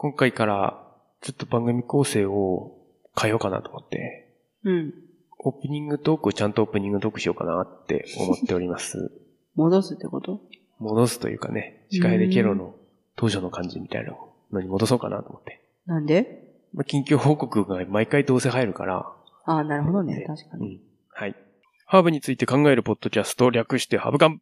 今回からちょっと番組構成を変えようかなと思って、うん。オープニングトークをちゃんとオープニングトークしようかなって思っております。戻すってこと？戻すというかね、司会でケロの当初の感じみたいなのに戻そうかなと思って。なんで？まあ、近況報告が毎回どうせ入るから、ああ、なるほどね。確かに。うん。はい。ハーブについて考えるポッドキャスト、略してハブカン。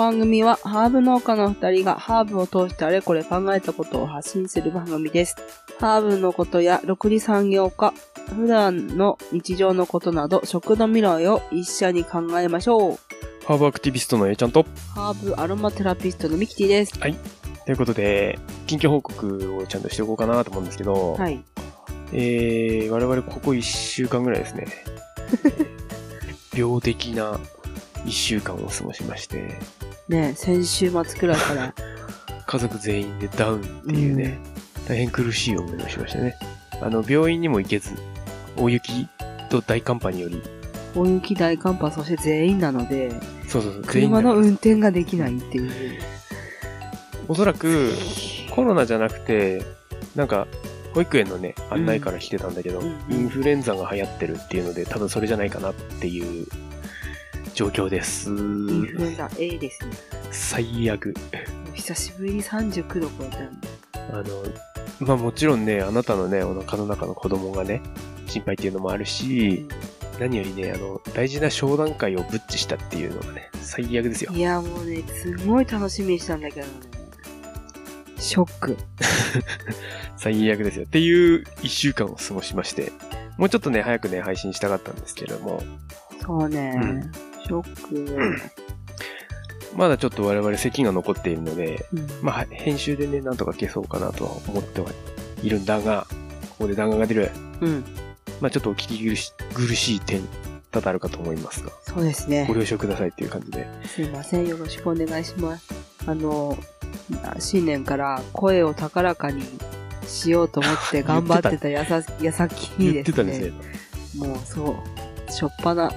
番組はハーブ農家の二人がハーブを通してあれこれ考えたことを発信する番組です。ハーブのことや6次産業化、普段の日常のことなど食の未来を一緒に考えましょう。ハーブアクティビストの A ちゃんと。ハーブアロマテラピストのミキティです。ということで、近況報告をちゃんとしておこうかなと思うんですけど、はい。えー、我々ここ1週間ぐらいですね、病的な1週間を過ごしまして、ね先週末くらいから、家族全員でダウンっていうね、大変苦しい思いをしましたね。あの、病院にも行けず、大雪と大寒波により、大雪大寒波そして全員なので、そうそうそう、車の運転ができないっていう。おそらくコロナじゃなくて、なんか、保育園のね、案内から来てたんだけど、うん。インフルエンザが流行ってるっていうので、多分それじゃないかなっていう状況です。インフルエンザ A ですね。最悪。久しぶりに39度超えたんで。あの、まあもちろんね、あなたのね、お腹の中の子供がね、心配っていうのもあるし、何よりね、あの、大事な商談会をブッチしたっていうのがね、最悪ですよい。や、もうね、すごい楽しみにしたんだけどね。ショック。最悪ですよ。っていう一週間を過ごしまして、もうちょっとね、早くね、配信したかったんですけれども、そうね、うんショック。まだちょっと我々咳が残っているので、うんまあ、編集でね、なんとか消そうかなとは思ってはいるんだが、ここで弾丸が出る。うん。まあ、ちょっとお聞き苦し苦しい点、多々あるかと思いますが、そうですねご。了承くださいっていう感じで。すいません。よろしくお願いします。あの、新年から声を高らかにしようと思って頑張ってたやさ矢先に言っですね。てたんですね。もうそう、しょっぱな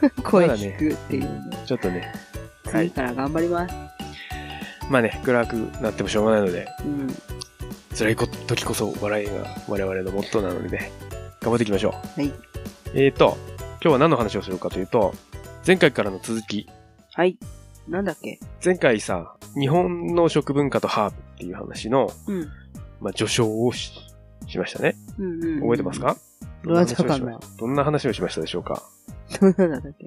声聞くっていうの、ちょっとね、はい次から頑張ります。まあね、暗くなってもしょうがないので、うん。辛い時こそ笑いが我々のモットーなのでね、頑張っていきましょう。はい。えーと、今日は何の話をするかというと、前回からの続き、はい。なんだっけ？前回さ、日本の食文化とハーブっていう話の、うん。まあ、序章をししましたね。うんうん。覚えてますか？どんな話をしましたでしょうか？どんなんだっけ？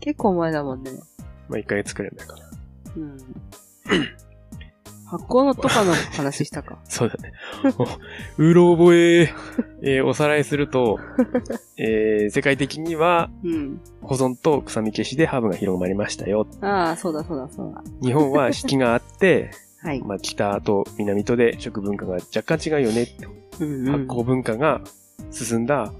結構前だもんね。まあ、1ヶ月くらい前かな。うん。発酵のとかの話したか？そうだね。お うろ覚え、えーおさらいすると、えー世界的にはうん。保存と臭み消しでハーブが広まりましたよ。ああ、そうだそうだそうだ。日本は四季があって、はい。まあ、北と南とで食文化が若干違うよね。うんうん発酵文化が進んだ、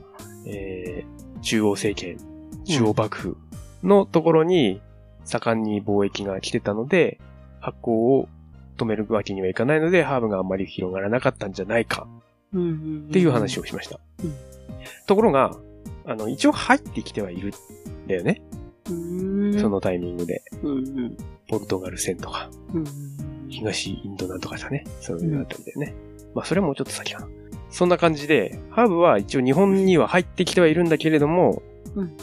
えー中央政権、中央幕府のところに盛んに貿易が来てたので、発酵を止めるわけにはいかないので、ハーブがあんまり広がらなかったんじゃないか。っていう話をしました。うんところが、あの、一応入ってきてはいるんだよね。そのタイミングで。うんうん。ポルトガル戦とか、うん東インドなんとかさね。そういうのあたりだよね。まあ、それはもうちょっと先かな。そんな感じで、ハーブは一応日本には入ってきてはいるんだけれども、うん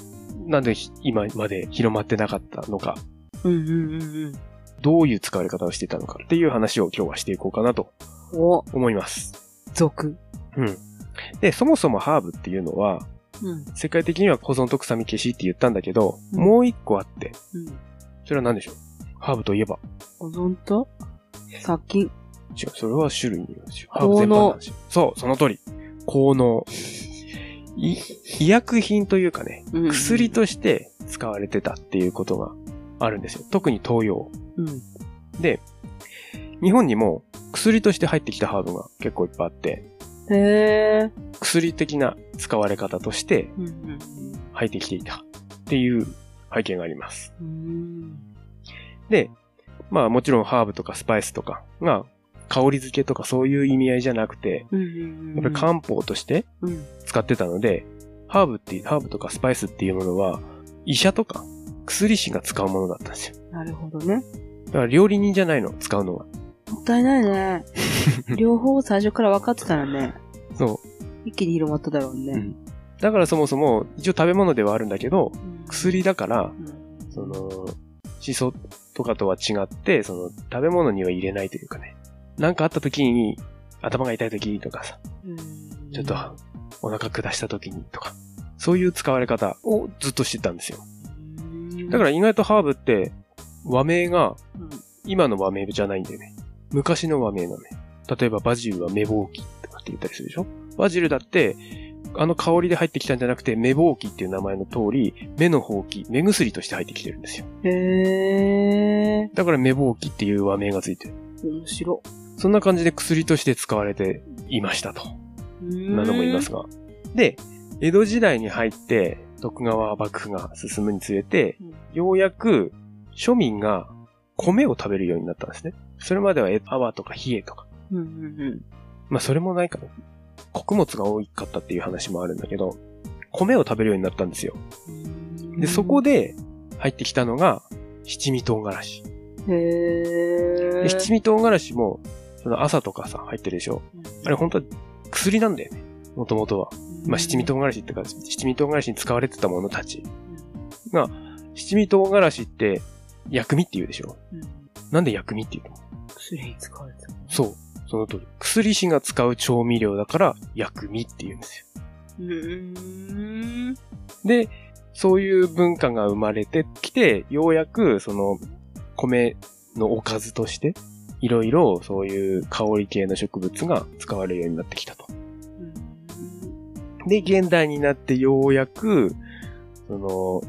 なんでひ今まで広まってなかったのか、うんうんうんうん。どういう使われ方をしていたのかっていう話を今日はしていこうかなとお、思います。俗。うん。で、そもそもハーブっていうのは、うん。世界的には保存と臭み消しって言ったんだけど、うんもう一個あって、うん。それは何でしょう？ハーブといえば？保存と？殺菌。違う、それは種類によるんですよ。ハーブ全般の話。そう、その通り。効能。い医薬品というかね、うん薬として使われてたっていうことがあるんですよ。特に東洋。うん。で、日本にも薬として入ってきたハーブが結構いっぱいあって、へえ。薬的な使われ方として入ってきていたっていう背景があります。で、まあもちろんハーブとかスパイスとかが香り付けとかそういう意味合いじゃなくて、うんうんうん。やっぱり漢方としてうん。使ってたので、ハーブって、ハーブとかスパイスっていうものは、医者とか薬師が使うものだったんですよ。なるほどね。だから料理人じゃないの、使うのは。もったいないね。両方最初から分かってたらね、そ一気に広まっただろうう。うね。ん。だからそもそも、一応食べ物ではあるんだけど、うん薬だから、うんその、シソとかとは違って、その、食べ物には入れないというかね。なんかあった時に、頭が痛い時とかさ、うんちょっと、お腹下した時にとか、そういう使われ方をずっとしてたんですよ。だから意外とハーブって、和名が、うん今の和名じゃないんだよね。昔の和名なのね。例えばバジルはメボウキとかって言ったりするでしょ？バジルだって、あの香りで入ってきたんじゃなくて、メボウキっていう名前の通り、目のほうき、目薬として入ってきてるんですよ。へー。だからメボウキっていう和名がついてる。面白。そんな感じで薬として使われていましたと。なども言いますが。で、江戸時代に入って、徳川幕府が進むにつれて、ようやく庶民が米を食べるようになったんですね。それまではえ泡とか冷えとか。うんうんまあそれもないかな。穀物が多かったっていう話もあるんだけど、米を食べるようになったんですよ。うん。で、そこで入ってきたのが七味唐辛子。へー。で七味唐辛子も、その朝とかさ、入ってるでしょ？あれ本当は薬なんだよね。もともとは。まあ七味唐辛子ってか、七味唐辛子に使われてたものたち。七味唐辛子って薬味って言うでしょ？うんなんで薬味って言うの？薬に使われてたのそう。その通り。薬師が使う調味料だから薬味って言うんですよ。で、そういう文化が生まれてきて、ようやくその米のおかずとして、いろいろそういう香り系の植物が使われるようになってきたと。で、現代になってようやく、その、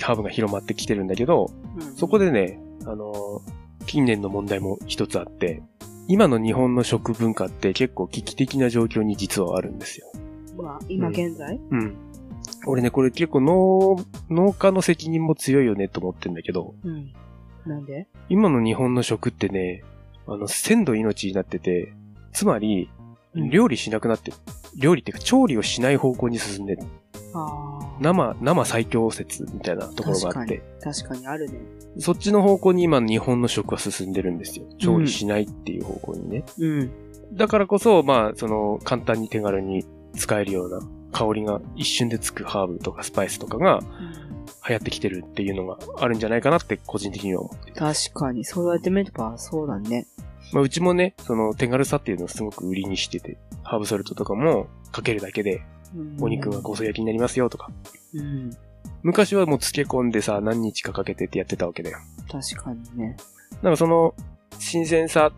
ハーブが広まってきてるんだけど、そこで、でね、あの、近年の問題も一つあって、今の日本の食文化って結構危機的な状況に実はあるんですよ。まあ、今現在？うん。俺ね、これ結構農、農家の責任も強いよねと思ってんだけど、うん。なんで？今の日本の食ってね、あの、鮮度命になってて、つまり、うん料理しなくなってる。料理っていうか調理をしない方向に進んでる。生、生最強説みたいなところがあって、確かにあるね。そっちの方向に今日本の食は進んでるんですよ。調理しないっていう方向にね。うん。だからこそ、まあ、その、簡単に手軽に使えるような香りが一瞬でつくハーブとかスパイスとかが流行ってきてるっていうのがあるんじゃないかなって個人的には思ってる。確かに、そう言われてみれば、そうだね。まあ、うちもね、その手軽さっていうのをすごく売りにしてて、ハーブソルトとかもかけるだけでお肉が香草焼きになりますよとか。うん。昔はもう漬け込んでさ、何日かかけてってやってたわけだよ。確かにね。なんかその、新鮮さ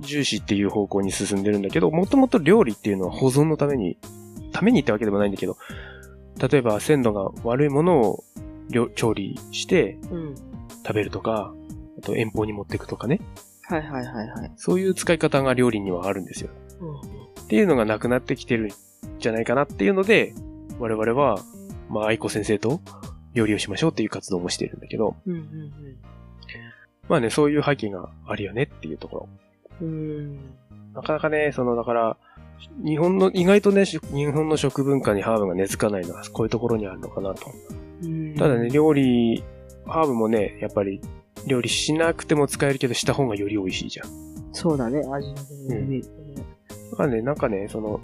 重視っていう方向に進んでるんだけど、もともと料理っていうのは保存のために、ためにってわけでもないんだけど、例えば鮮度が悪いものを料調理してうん。食べるとか、あと遠方に持っていくとかね。はいはいはいはい。そういう使い方が料理にはあるんですよ。っていうのがなくなってきてるんじゃないかなっていうので、我々は、まあ、愛子先生と料理をしましょうっていう活動もしてるんだけど、うんうんまあね、そういう背景があるよねっていうところ。うん。うん。なかなかね、その、だから、日本の、意外とね、し日本の食文化にハーブが根付かないのは、こういうところにあるのかなと。うん。ただね、、料理、ハーブもね、やっぱり、料理しなくても使えるけど、した方がより美味しいじゃん。そうだね、味のうん。だからね、なんかね、その、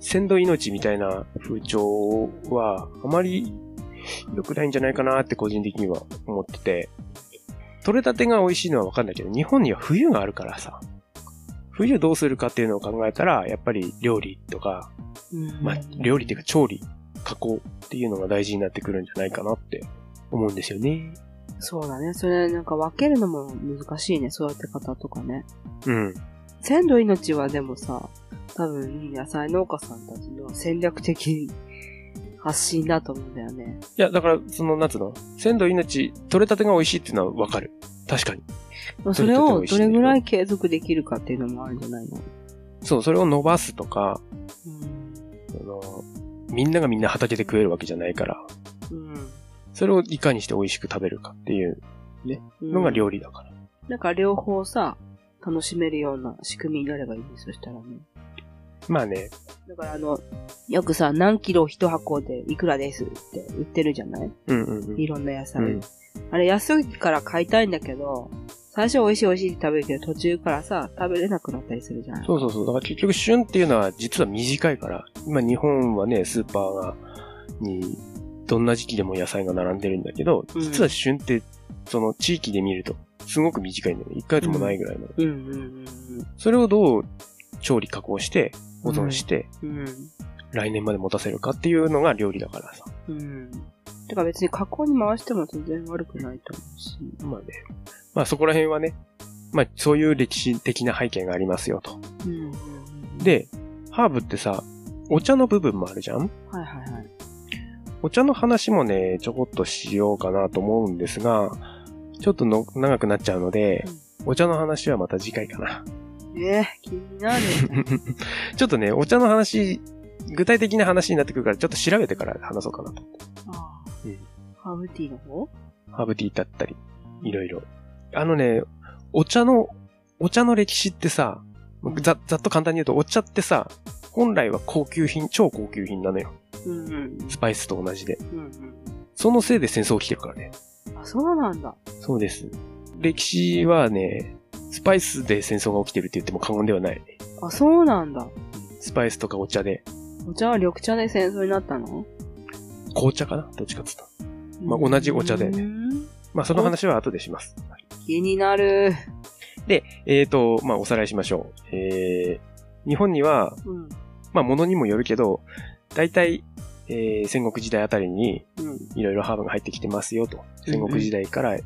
鮮度命みたいな風潮は、あまり良くないんじゃないかなって個人的には思ってて、取れたてが美味しいのはわかんないけど、日本には冬があるからさ、冬どうするかっていうのを考えたら、やっぱり料理とか、うん。まあ、料理っていうか調理、加工っていうのが大事になってくるんじゃないかなって思うんですよね。そうだね。それなんか分けるのも難しいね。育て方とかね。うん。鮮度命はでもさ、多分野菜農家さんたちの戦略的発信だと思うんだよね。いや、だから、その、なんつうの、鮮度命、取れたてが美味しいっていうのはわかる。確かに。まあそれをどれぐらい継続できるかっていうのもあるんじゃないの？そう、それを伸ばすとか、うん。その、みんながみんな畑で食えるわけじゃないから、うん。それをいかにして美味しく食べるかっていうのが料理だから。なんか両方さ、楽しめるような仕組みになればいいね。そしたらね。まあね、だからあの、よくさ、何キロ一箱でいくらですって売ってるじゃない？うんうんうん。いろんな野菜。うんあれ安いから買いたいんだけど、最初美味しい美味しいって食べるけど、途中からさ、食べれなくなったりするじゃん。そうそうそう。だから結局旬っていうのは実は短いから、今日本はね、スーパーが、に、どんな時期でも野菜が並んでるんだけど、うん実は旬って、その地域で見ると、すごく短いんだよね。1ヶ月もないぐらいの。うんうんそれをどう調理加工して、保存して、うんうん。来年まで持たせるかっていうのが料理だからさ。うん。うん。てか別に加工に回しても全然悪くないと思うし。まあね。まあそこら辺はね、まあそういう歴史的な背景がありますよと。うんうんうん。、で、ハーブってさ、お茶の部分もあるじゃん？はいはいはい。お茶の話もね、ちょこっとしようかなと思うんですが、ちょっとの長くなっちゃうので、お茶の話はまた次回かな。えー、気になる。ちょっとね、お茶の話、具体的な話になってくるから、ちょっと調べてから話そうかなと。ああうんハーブティーの方？ハーブティーだったり、いろいろ。あのね、お茶の、お茶の歴史ってさ、ざ、ざっと簡単に言うと、お茶ってさ、本来は高級品、超高級品なのよ。うんうん。スパイスと同じで。うんうん。そのせいで戦争起きてるからね。あ、そうなんだ。そうです。歴史はね、スパイスで戦争が起きてるって言っても過言ではない。あ、そうなんだ。スパイスとかお茶で、お茶は緑茶で戦争になったの？紅茶かな？どっちかっつった。まあ同じお茶だよねね。まあその話は後でします。気になる。で、えーと、まあおさらいしましょう。えー、日本には、うん。まあ物にもよるけど、大体、えー、戦国時代あたりにうん。いろいろハーブが入ってきてますよと。戦国時代から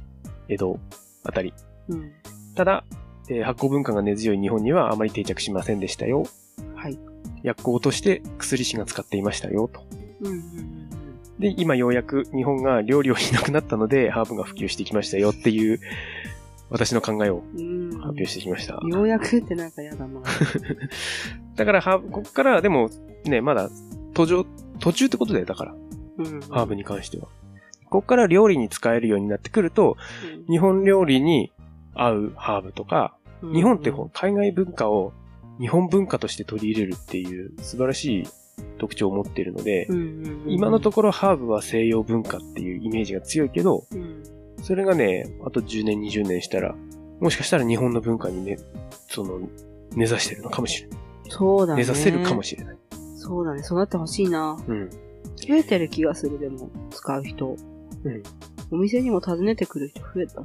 江戸あたり。うん。ただ、えー発酵文化が根強い日本にはあまり定着しませんでしたよ。はい。薬効として薬師が使っていましたよと。うんうんうんで、今ようやく日本が料理をしなくなったので、ハーブが普及してきましたよっていう、私の考えをうん。うん。発表してきました。ようやくってなんかやだな。だから、ハーブ、ここからはでも、ね、まだ、途上、途中ってことだよ、だから、うん。ハーブに関しては。ここから料理に使えるようになってくると、日本料理に合うハーブとか、うん日本ってほ海外文化を日本文化として取り入れるっていう素晴らしい特徴を持っているのでう、んうんうん今のところハーブは西洋文化っていうイメージが強いけど、うんそれがね、あと10年、20年したら、もしかしたら日本の文化にね、その、根ざしてるのかもしれない。そうだね。根ざせるかもしれない。そうだね。そうなってほしいな。うん。増えてる気がする、でも、使う人。うん。お店にも訪ねてくる人増えた。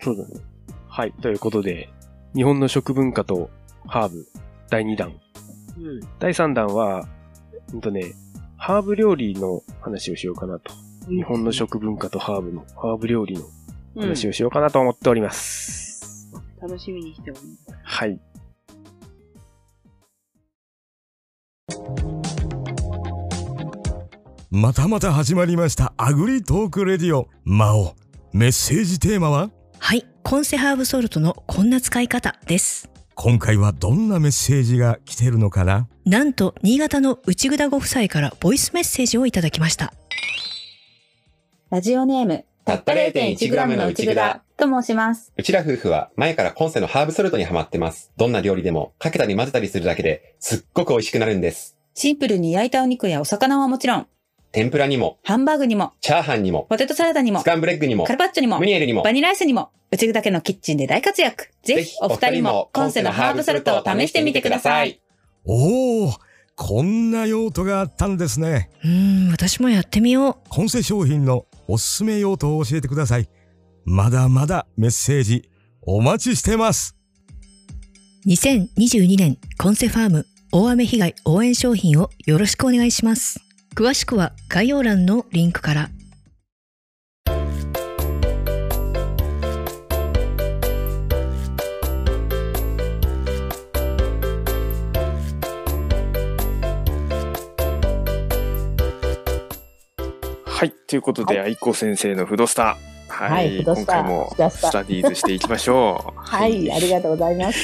そうだね。はい。ということで、日本の食文化とハーブ、第2弾。うん。第3弾は、ほんとね、ハーブ料理の話をしようかなと。日本の食文化とハーブの、ハーブ料理の話をしようかなと思っております。うん楽しみにしております。はい。またまた始まりましたアグリトークレディオ魔王メッセージテーマは？はい、コンセハーブソルトのこんな使い方です。今回はどんなメッセージが来てるのかな？なんと、新潟の内ぐだご夫妻からボイスメッセージをいただきました。ラジオネーム、たった 0.1g の内蔵と申します。うちら夫婦は前から今世のハーブソルトにハマってます。どんな料理でもかけたり混ぜたりするだけですっごく美味しくなるんです。シンプルに焼いたお肉やお魚はもちろん、天ぷらにも、ハンバーグにも、チャーハンにも、ポテトサラダにもス、カンブレッグにもカ、ルパッチョにもム、ニエルにもバ、ニラアイスにも、うちだけのキッチンで大活躍。ぜひお二人も今世のハーブソルトを試してみてください。。おおこんな用途があったんですねうーん、私もやってみよコンセ商品のおすすめ用途を教えてくださいまだまだメッセージお待ちしてます。2022年コンセファーム大雨被害応援商品をよろしくお願いします。詳しくは概要欄のリンクから。ということで、愛子先生のフドスター。は。はい今回もスタディーズしていきましょう。はい、ありがとうございます。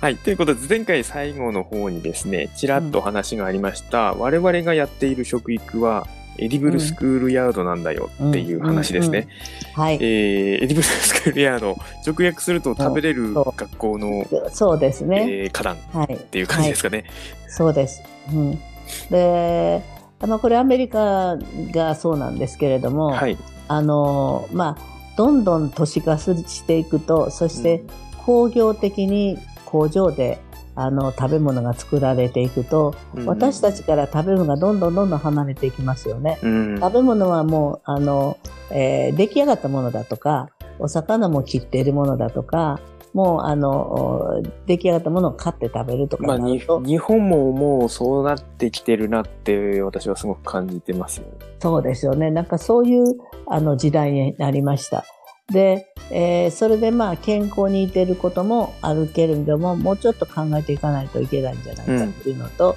はい。ということで、前回最後の方にですね、ちらっと話がありました、我々がやっている食育は、エディブルスクールヤードなんだよっていう話ですね。はい、えー、エディブル スクールヤード、直訳すると食べれる学校の、そうですね。えー、花壇はい、っていう感じですかね。そうです。うん、で、あのこれアメリカがそうなんですけれども、はい。あのまあどんどん都市化していくと、そして工業的に工場であの食べ物が作られていくと、うん私たちから食べ物がどんどんどんどん離れていきますよね。うん。食べ物はもう、あの、えー出来上がったものだとか、お魚も切っているものだとか、もう、あの、お出来上がったものを買って食べるとまあ、にかなると、日本ももうそうなってきてるなって私はすごく感じてますよね。そうですよね。なんかそういうあの時代になりました。で、えーそれでまあ健康にいてることもあるけれども、もうちょっと考えていかないといけないんじゃないかっていうのと、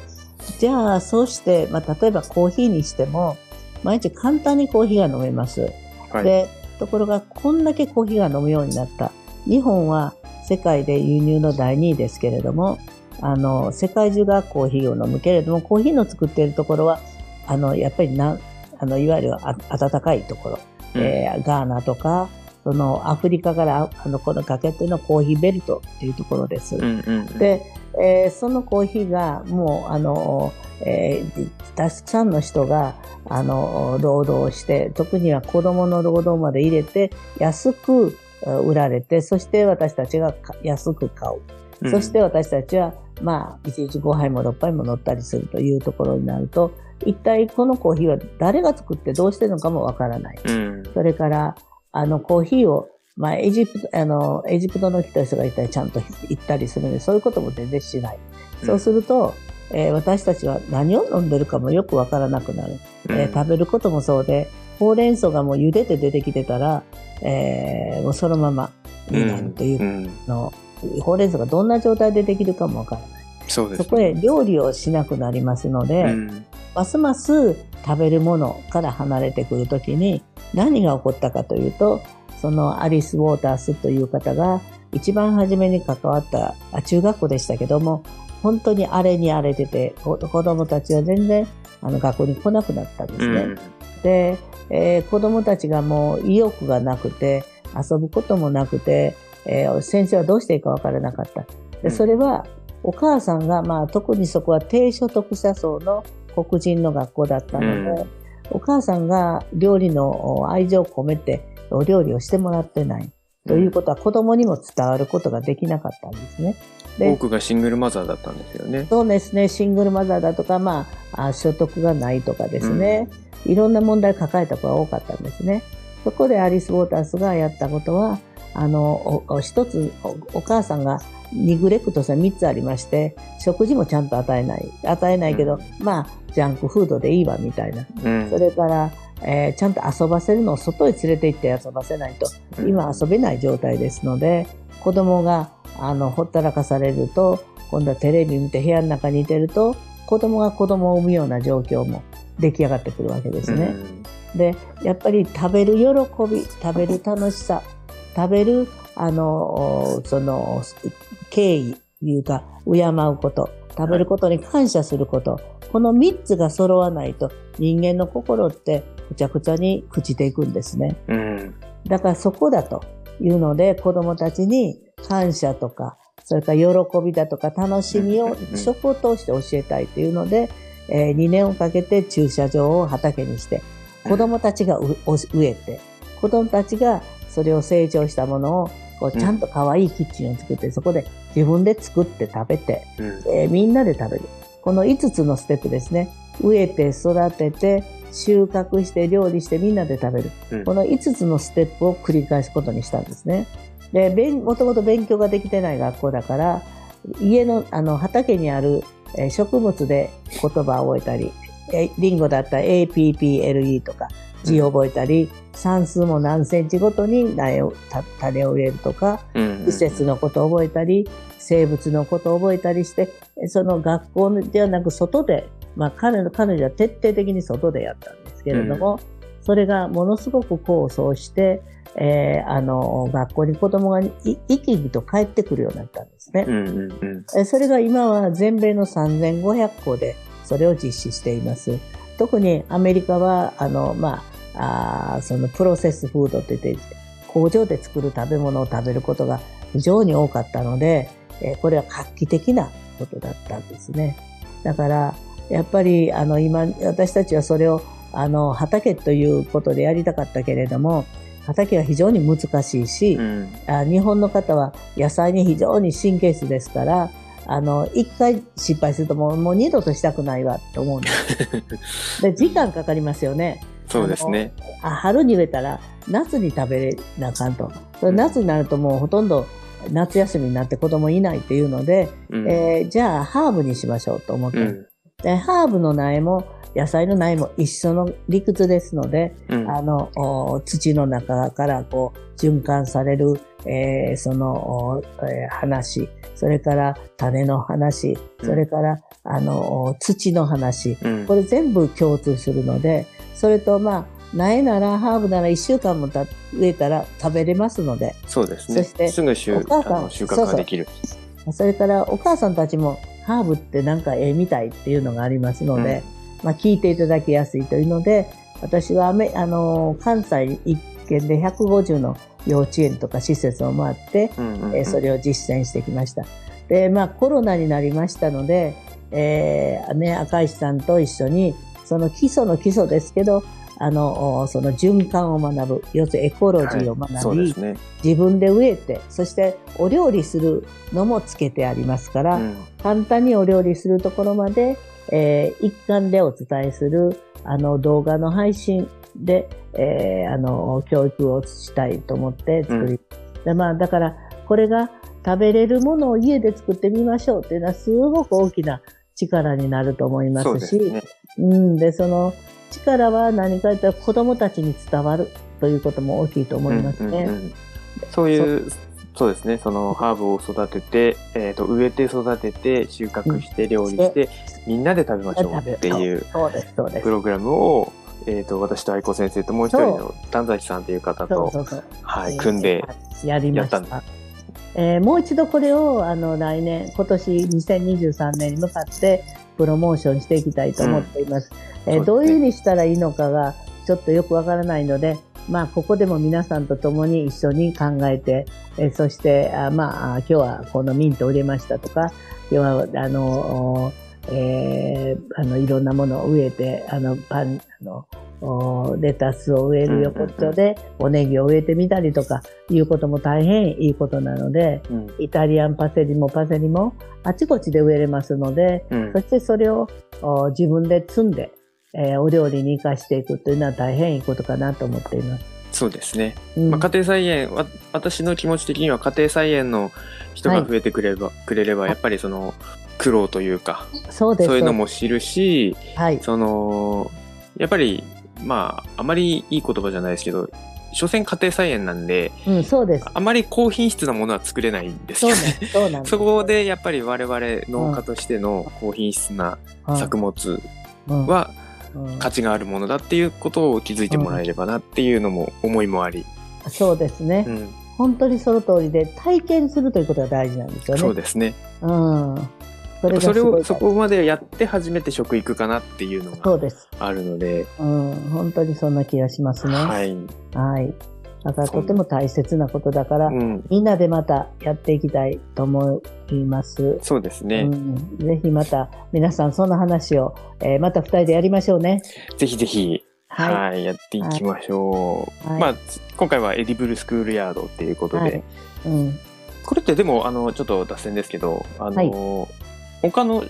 じゃあそうして、まあ例えばコーヒーにしても、毎日簡単にコーヒーが飲めます。はい。で、ところがこんだけコーヒーが飲むようになった。日本は世界で輸入の第2位ですけれども、あの、世界中がコーヒーを飲むけれども、コーヒーの作っているところは、あの、やっぱりな、あの、いわゆるあ暖かいところ、うんえーガーナとか、そのアフリカからあのこのかけてのコーヒーベルトっていうところです。うんうん。で、えーそのコーヒーがもうあの、えーたくさんの人があの労働して特には子供の労働まで入れて安くえー売られてそして私たちがか安く買う、うんそして私たちはまあ1日5杯も6杯も乗ったりするというところになると一体このコーヒーは誰が作ってどうしてるのかもわからない。うん。それから、あの、コーヒーを、まあ、エジプト、あの、エジプトの人がいたりちゃんと行ったりするので、そういうことも全然しない。そうすると、えー私たちは何を飲んでるかもよくわからなくなる、えー食べることもそうで、ほうれん草がもう茹でて出てきてたら、えーもうそのままになるといううんの、ほうれん草がどんな状態でできるかもわからない。そうですね。そこへ料理をしなくなりますので、うんますます食べるものから離れてくるときに何が起こったかというと、そのアリス・ウォータースという方が一番初めに関わった、あ中学校でしたけども、本当に荒れに荒れてて、こ子供たちは全然あの学校に来なくなったんですね。うんで、えー子供たちがもう意欲がなくて、遊ぶこともなくて、えー先生はどうしていいかわからなかった。で、うんそれは、お母さんが、まあ、特にそこは低所得者層の黒人の学校だったので、うんお母さんが料理のお愛情を込めてお料理をしてもらってない。ということは子供にも伝わることができなかったんですね。で多くがシングルマザーだったんですよね。そうですね、シングルマザーだとか、まあ、あ所得がないとかですね、いろんな問題を抱えた子が多かったんですね。そこでアリス・ウォータースがやったことは、あの、一つお、お母さんがニグレクトさ3つありまして、食事もちゃんと与えない。与えないけど、うんまあ、ジャンクフードでいいわ、みたいな。うんそれから、えーちゃんと遊ばせるのを外へ連れて行って遊ばせないと、今遊べない状態ですので、子供が、あの、ほったらかされると、今度はテレビ見て部屋の中にいてると、子供が子供を産むような状況も出来上がってくるわけですね。で、やっぱり食べる喜び、食べる楽しさ、食べる、あの、その、敬意、いうか、敬うこと、食べることに感謝すること、この三つが揃わないと人間の心ってぐちゃぐちゃに朽ちていくんですね。うん。うん。だからそこだというので子供たちに感謝とか、それから喜びだとか楽しみを食を通して教えたいというので、えー2年をかけて駐車場を畑にして、子供たちが植えて、子供たちがそれを成長したものをこうちゃんと可愛いキッチンを作って、そこで自分で作って食べて、うん。えーみんなで食べる。この5つのステップですね。植えて、育てて、収穫して、料理して、みんなで食べる。うんこの5つのステップを繰り返すことにしたんですね。で、勉もともと勉強ができてない学校だから、家の、あの、畑にある、えー植物で言葉を覚えたり、えーリンゴだったら APPLE とか字を覚えたり、算数も何センチごとに苗を、た種を植えるとか、うん。季節のことを覚えたり、生物のことを覚えたりして、その学校ではなく外で、まあ彼の、彼女は徹底的に外でやったんですけれども、それがものすごく功を奏して、えーあの、学校に子供がい生き生きと帰ってくるようになったんですね。うんうんうん。えそれが今は全米の3500校でそれを実施しています。特にアメリカは、あの、まあ、あーそのプロセスフードって言って、工場で作る食べ物を食べることが非常に多かったので、えーこれは画期的なことだったんですね。だから、やっぱり、あの、今、私たちはそれを、あの、畑ということでやりたかったけれども、畑は非常に難しいし、うん。あ日本の方は野菜に非常に神経質ですから、あの、一回失敗するともうもう二度としたくないわと思うんです。で、時間かかりますよね。そうですね。あ春に植えたら夏に食べなあかんと。それ夏になるともうほとんど夏休みになって子供いないっていうので、うん。えーじゃあハーブにしましょうと思って、うん。でハーブの苗も野菜の苗も一緒の理屈ですので、うん。あの、お土の中からこう循環される、えーその、おえー話、それから種の話、それから、あの、お土の話、うんこれ全部共通するので、それとまあ、苗ならハーブなら1週間もた植えたら食べれますので、そうですね。そしてすぐ収お母さん収穫ができる。それからお母さんたちもハーブってなんかええみたいっていうのがありますので、まあ聞いていただきやすいというので、私はあの関西一軒で150の幼稚園とか施設を回って、うんうんうんえーそれを実践してきました。で、まあコロナになりましたので、えーね、赤石さんと一緒に、その基礎の基礎ですけど、あの、おその循環を学ぶ、要するにエコロジーを学び、そうですね。自分で植えて、そしてお料理するのもつけてありますから、うん。簡単にお料理するところまで、えー一貫でお伝えする、あの、動画の配信で、えーあの、教育をしたいと思って作り、でまあ、だから、これが食べれるものを家で作ってみましょうっていうのはすごく大きな力になると思いますし、ですね。うん、で、その力は何かというと子供たちに伝わるということも大きいと思いますね。うんうんうんそういう、そうですね。そのハーブを育てて、えっ、と、植えて育てて、収穫して、料理して、みんなで食べましょうっていうプ。ログラムを、えっ、と、私と愛子先生ともう一人の丹崎さんという方と。はい、組んで、やりましやったた。えーもう一度これをあの来年、今年2023年に向かってプロモーションしていきたいと思っています。うですねどういうふうにしたらいいのかがちょっとよくわからないので、まあここでも皆さんと共に一緒に考えて、えーそして、あまああ今日はこのミントを入れましたとか、今日はあの、おえーあのいろんなものを植えて、あのパン、あのおレタスを植える横っちょで、おネギを植えてみたりとかいうことも大変いいことなので、うん。イタリアンパセリもパセリもあちこちで植えれますので、うん。そしてそれをお自分で摘んで、えーお料理に活かしていくというのは大変いいことかなと思っています。そうですね。うん。まあ、家庭菜園、わ私の気持ち的には家庭菜園の人が増えてくれれば、くれれば、やっぱりその、苦労というか、そういうのも知るし、はい。その、やっぱり、まあ、あまりいい言葉じゃないですけど、所詮家庭菜園なんで、うん、そうです。あまり高品質なものは作れないんですよね。そうなん。そこでやっぱり我々農家としての高品質な作物うんはうん価値があるものだっていうことを気づいてもらえればなっていうのも思いもあり。そうですね、うん、本当にその通りで体験するということが大事なんですよね。そうですね。うん。それがそれを、そこまでやって初めて食育かなっていうのがそうです。あるので、うん。本当にそんな気がしますね。はい。はい。だからとても大切なことだから、うん。みんなでまたやっていきたいと思います。そうですね。うん、ぜひまた皆さんその話を、えーまた二人でやりましょうね。ぜひぜひ、はいはい、やっていきましょう。はいまあ、今回はエディブルスクールヤードっていうことで、はいうん。これってでも、あの、ちょっと脱線ですけど、あの、はい他の、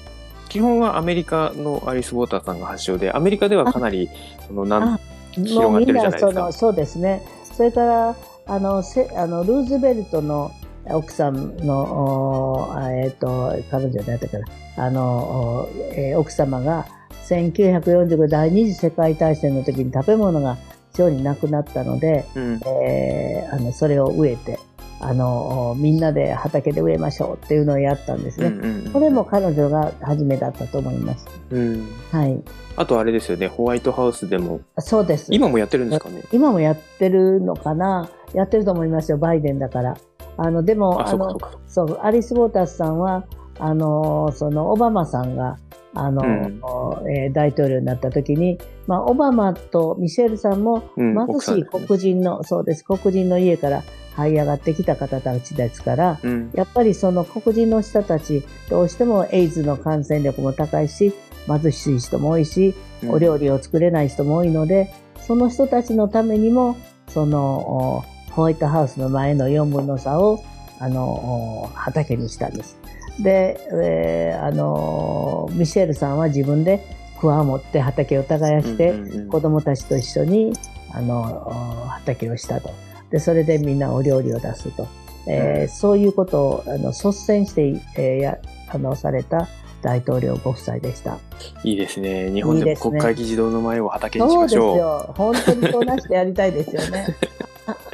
基本はアメリカのアリス・ウォーターさんが発祥で、アメリカではかなり、その、なんあ。広がってるじゃないですか。もうみんなそのそうですね。それからあのせあのルーズベルトの奥さんのえっ、と彼女だったからあの、おえー奥様が1945第二次世界大戦の時に食べ物が非常になくなったので、うん、えーあのそれを植えてあのおみんなで畑で植えましょうっていうのをやったんですね。うんうんうんこれも彼女が初めだったと思います。うん。はい。あとあれですよね、ホワイトハウスでも、そうです。今もやってるんですかね？今もやってるのかな？やってると思いますよ、バイデンだから。あの、でも、あ、あのそうアリス・ウォータースさんは、あの、その、オバマさんが、あの、うんえー大統領になった時に、まあ、オバマとミシェルさんも、うん貧しい奥さんですね黒人の、そうです、黒人の家から這い上がってきた方たちですから、うん。やっぱりその黒人の人たち、どうしてもエイズの感染力も高いし、貧しい人も多いし、お料理を作れない人も多いので、その人たちのためにもその、ホワイトハウスの前の4分の差を、あの、畑にしたんです。で、えー、あの、ミシェルさんは自分でクワを持って畑を耕して、子供たちと一緒に、あの、畑をしたと。で、それでみんなお料理を出すと。えー、そういうことをあの率先して、えー、やあのされた大統領ご夫妻でした。いいですね。日本でも国会議事堂の前を畑にしましょう。そうですよ。本当にそうなしてやりたいですよね。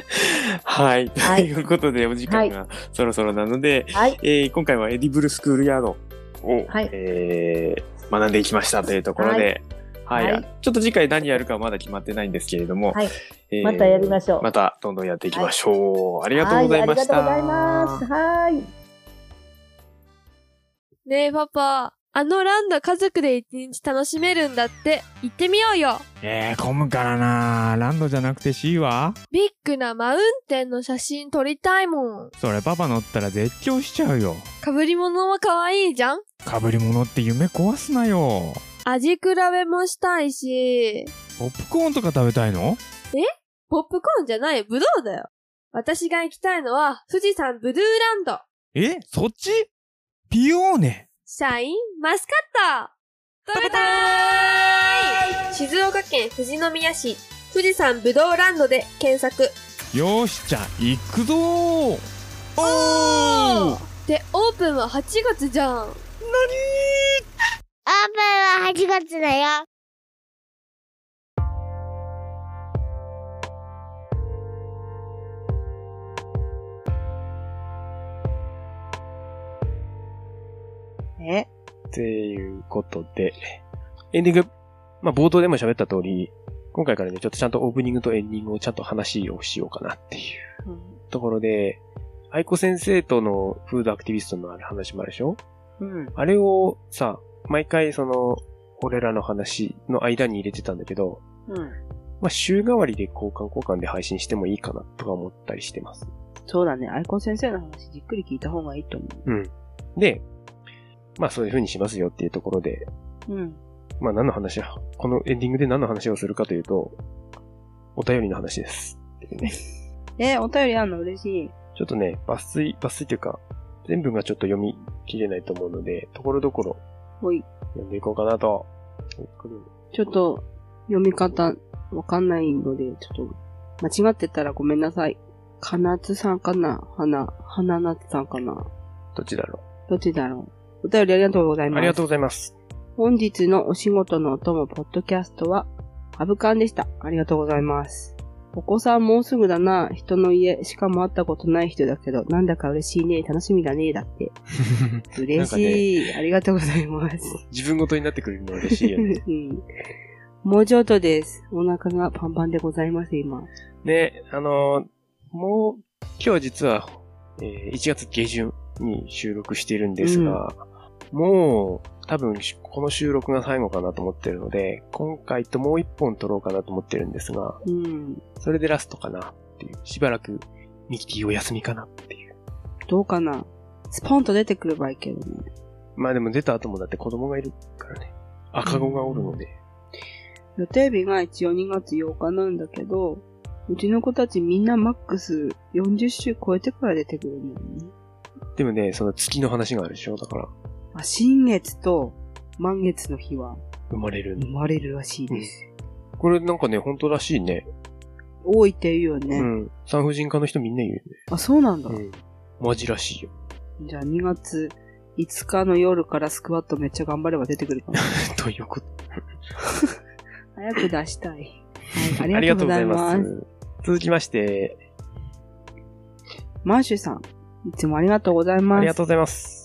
はい。ということで、お時間がそろそろなので、はい、えー、今回はエディブルスクールヤードを、はい、えー、学んでいきましたというところで、はい、はい、ちょっと次回何やるかはまだ決まってないんですけれども、はいえー、またやりましょう。またどんどんやっていきましょう。はい、ありがとうございました。はい、ありがとうございます。はい。ねえ、パパ。あのランド家族で一日楽しめるんだって。行ってみようよ。えー、混むからなランドじゃなくて C はビッグなマウンテンの写真撮りたいもん。それパパ乗ったら絶叫しちゃうよ。被り物は可愛いじゃん被り物って夢壊すなよ。味比べもしたいし。ポップコーンとか食べたいの？え？ポップコーンじゃない、ブドウだよ。私が行きたいのは、富士山ブルーランド。え？そっち？ピオーネ。シャインマスカット食べたーい静岡県富士宮市、富士山ブドウランドで検索。よし、じゃあ行くぞーおーで、オープンは8月じゃん。なにーンは8月だよ。え？っていうことで、エンディング。まあ、冒頭でも喋った通り、今回からね、ちょっとちゃんとオープニングとエンディングをちゃんと話をしようかなっていうところで、愛子先生とのフードアクティビストのある話もあるでしょ？うん。あれをさ、毎回その、俺らの話の間に入れてたんだけど、うん。まあ、週替わりで交換交換で配信してもいいかなとか思ったりしてます。そうだね。アイコン先生の話じっくり聞いた方がいいと思う。うん。で、まあそういう風にしますよっていうところで、うん。まあ何の話、このエンディングで何の話をするかというと、お便りの話です。ね。えー、お便りあんの嬉しい。ちょっとね、抜粋、抜粋というか、全部がちょっと読み切れないと思うので、ところどころ、ほい。読んでいこうかなと。ちょっと、読み方、わかんないので、ちょっと、間違ってたらごめんなさい。かなつさんかな？花、花なつさんかな？どっちだろう？どっちだろう？お便りありがとうございます。ありがとうございます。本日のお仕事のお供ポッドキャストは、アブカンでした。ありがとうございます。お子さんもうすぐだな。人の家、しかも会ったことない人だけど、なんだか嬉しいね。楽しみだね。だって。嬉しい、ね、ありがとうございます。自分ごとになってくれるの嬉しいよね。うん、もうちょっとです。お腹がパンパンでございます、今。ね、あのー、もう、今日実は、えー、1月下旬に収録しているんですが、うん、もう、多分、この収録が最後かなと思ってるので、今回ともう一本撮ろうかなと思ってるんですが、うん。それでラストかなっていう。しばらく、ミキティお休みかなっていう。どうかな？スポンと出てくればいいけどね。まあでも出た後もだって子供がいるからね。赤子がおるので。予定日が一応2月8日なんだけど、うちの子たちみんなマックス40週超えてから出てくるんだよね。でもね、その月の話があるでしょ？だから。あ、新月と満月の日は生まれる。生まれるらしいです。これなんかね、本当らしいね。多いって言うよね。うん。産婦人科の人みんな言うよね。あ、そうなんだ。うん。マジらしいよ。じゃあ2月5日の夜からスクワットめっちゃ頑張れば出てくるかも。どういうこと？早く出したい。はい、ありがとうございます。ます続きまして、マーシュさん。いつもありがとうございます。ありがとうございます。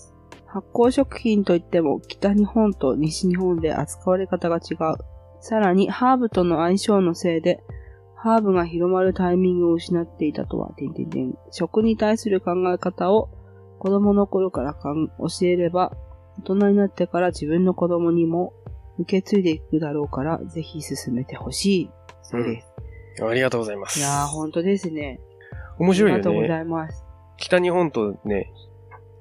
発酵食品といっても北日本と西日本で扱われ方が違う。さらにハーブとの相性のせいで、ハーブが広まるタイミングを失っていたとは、てんてんてん。食に対する考え方を子供の頃から教えれば、大人になってから自分の子供にも受け継いでいくだろうから、ぜひ進めてほしい。そうです、うん。ありがとうございます。いやー、本当ですね。面白いよね。ありがとうございます。北日本とね、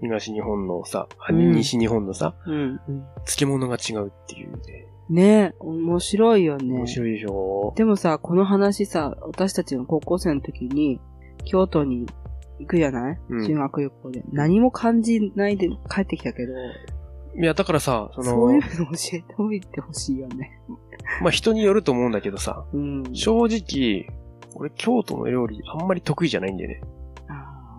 東日本のさ、うん、西日本のさ、うん、漬物が違うっていうね。ね面白いよね。面白いでしょでもさ、この話さ、私たちの高校生の時に、京都に行くじゃない、うん修学旅行で。何も感じないで帰ってきたけど、いや、だからさ、その、そういうの教えておいてほしいよね。まあ人によると思うんだけどさ、うん。正直、俺京都の料理あんまり得意じゃないんだよね。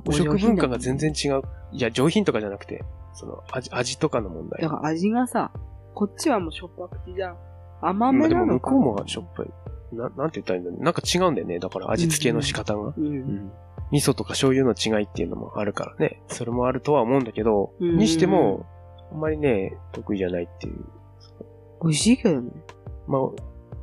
お食文化が全然違う。いや、上品とかじゃなくて、その味、味とかの問題。だから味がさ、こっちはもうしょっぱ口じゃん。甘まめあでも向なのかこうもしょっぱい。な、なんて言ったらいいんだろう。なんか違うんだよね。だから味付けの仕方が。うん。うん味噌とか醤油の違いっていうのもあるからね。それもあるとは思うんだけど、うんにしても、あんまりね、得意じゃないっていう。美味しいけどね。まあ、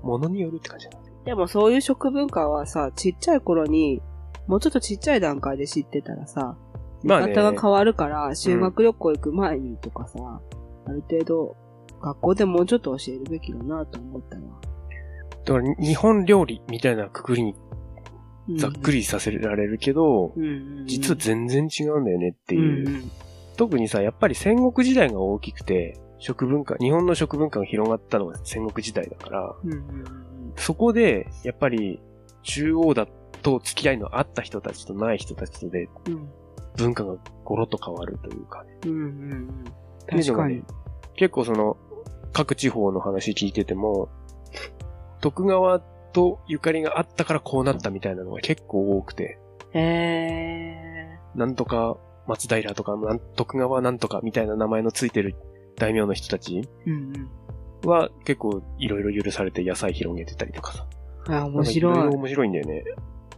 ものによるって感じだな。でもそういう食文化はさ、ちっちゃい頃に、もうちょっとちっちゃい段階で知ってたらさ、見まあね。方が変わるから、修学旅行行く前にとかさ、ある程度、学校でもうちょっと教えるべきだなと思ったわ。だから、日本料理みたいなくくりにうん。ざっくりさせられるけど、うんうんうん。実は全然違うんだよねっていう。うんうん特にさ、やっぱり戦国時代が大きくて、食文化、日本の食文化が広がったのが戦国時代だから、うんうんそこで、やっぱり、中央だと付き合いのあった人たちとない人たちとで、うん文化がゴロッと変わるというかね。うんうんうん確かに。結構その、各地方の話聞いてても、徳川とゆかりがあったからこうなったみたいなのが結構多くて、へなんとか松平とか、徳川なんとかみたいな名前のついてる大名の人たち。は結構いろいろ許されて野菜広げてたりとかさ。あ、面白い。面白いんだよね。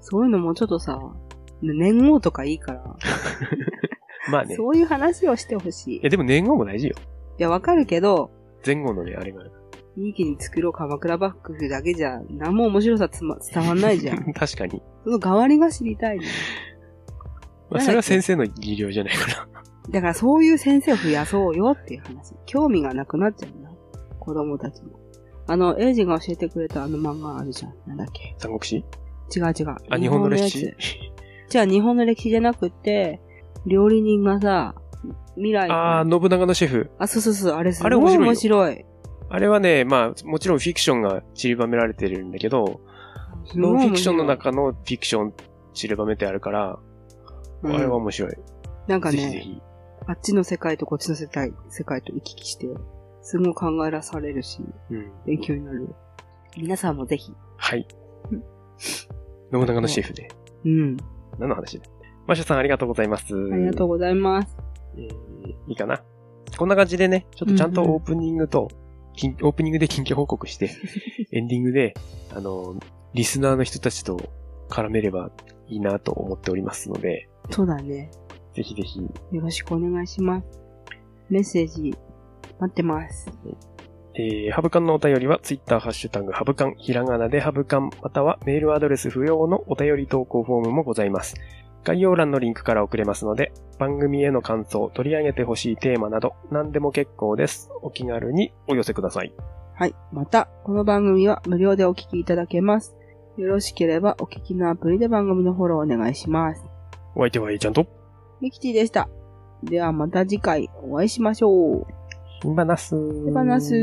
そういうのもちょっとさ、年号とかいいから、まあね。そういう話をしてほしい。いやでも年号も大事よ。いや、わかるけど、前後のね、あれがある。いい気に作ろう鎌倉幕府だけじゃ、何も面白さつま 伝わんないじゃん。確かに。その代わりが知りたいね。まあそれは先生の技量じゃないかな。だからそういう先生を増やそうよっていう話。興味がなくなっちゃうな。子供たちも。あの、エイジが教えてくれたあの漫画あるじゃん。なんだっけ。三国志？違う違う。あ、日本の歴史？じゃあ日本の歴史じゃなくって、料理人がさ、未来のああ、信長のシェフ。あ、そうそうそう、あれすごい面白いよ面白い。あれはね、まあ、もちろんフィクションが散りばめられてるんだけど、ノンフィクションの中のフィクション散りばめてあるから、うんあれは面白い。なんかね、ぜひぜひ。あっちの世界とこっちの世界、世界と行き来して、すごい考えらされるし、うん。勉強になる。皆さんもぜひ。はいうん。信長のシェフで。うん。何の話だマシュさんありがとうございます。ありがとうございます。えーいいかな。こんな感じでね、ちょっとちゃんとうんうんオープニングと、近オープニングで近況報告して、エンディングで、あの、リスナーの人たちと絡めればいいなと思っておりますので、そうだね。ぜひぜひ、よろしくお願いします。メッセージ、待ってます。えー、ハブカンのお便りは、ツイッターハッシュタグ、ハブカン、ひらがなでハブカン、またはメールアドレス不要のお便り投稿フォームもございます。概要欄のリンクから送れますので、番組への感想、取り上げてほしいテーマなど、何でも結構です。お気軽にお寄せください。はい。また、この番組は無料でお聞きいただけます。よろしければお聞きのアプリで番組のフォローお願いします。お相手は A ちゃんと、ミキティでした。ではまた次回お会いしましょう。手放す。手放す。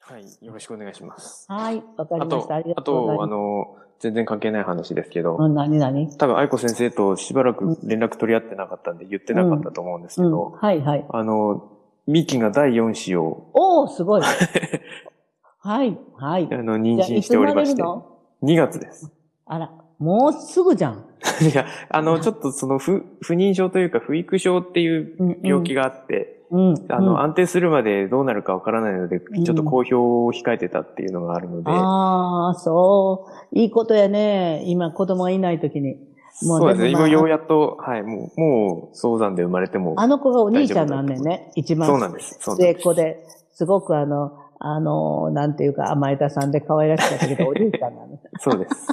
はい、よろしくお願いします。はい、わかりあとました。あり、あがとうございと、あ。の、全然関係ない話ですけど、うん、何何？多分愛子先生としばらく連絡取り合ってなかったんで言ってなかったと思うんですけうん、ど、はいはい。あの、ミキが第4子を、おー、すごい。はい、はい。あの、妊娠しておりまして、れるの？2月です。あら、もうすぐじゃん。いや、あの、ちょっとその不、不妊症というか、不育症っていう病気があって、うん。あの、うん安定するまでどうなるかわからないので、んちょっと公表を控えてたっていうのがあるので、ああ、そう。いいことやね。今、子供がいないときに。もそうですね、今ようやっと、はい、もう、もう、早産で生まれても、あの子がお兄ちゃんなんだよね。一番そうなんです。そうなん末っ。子で、すごくあの、あの、なんていうか甘えたさんで可愛らしかったけど、お兄ちゃんなの。そうです。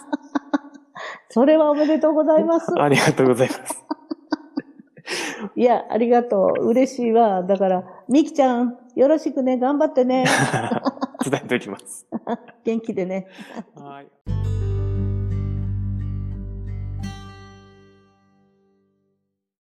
それはおめでとうございます。ありがとうございます。いや、ありがとう。嬉しいわ。だから、みきちゃん、よろしくね。頑張ってね。伝えておきます。元気でね。はい。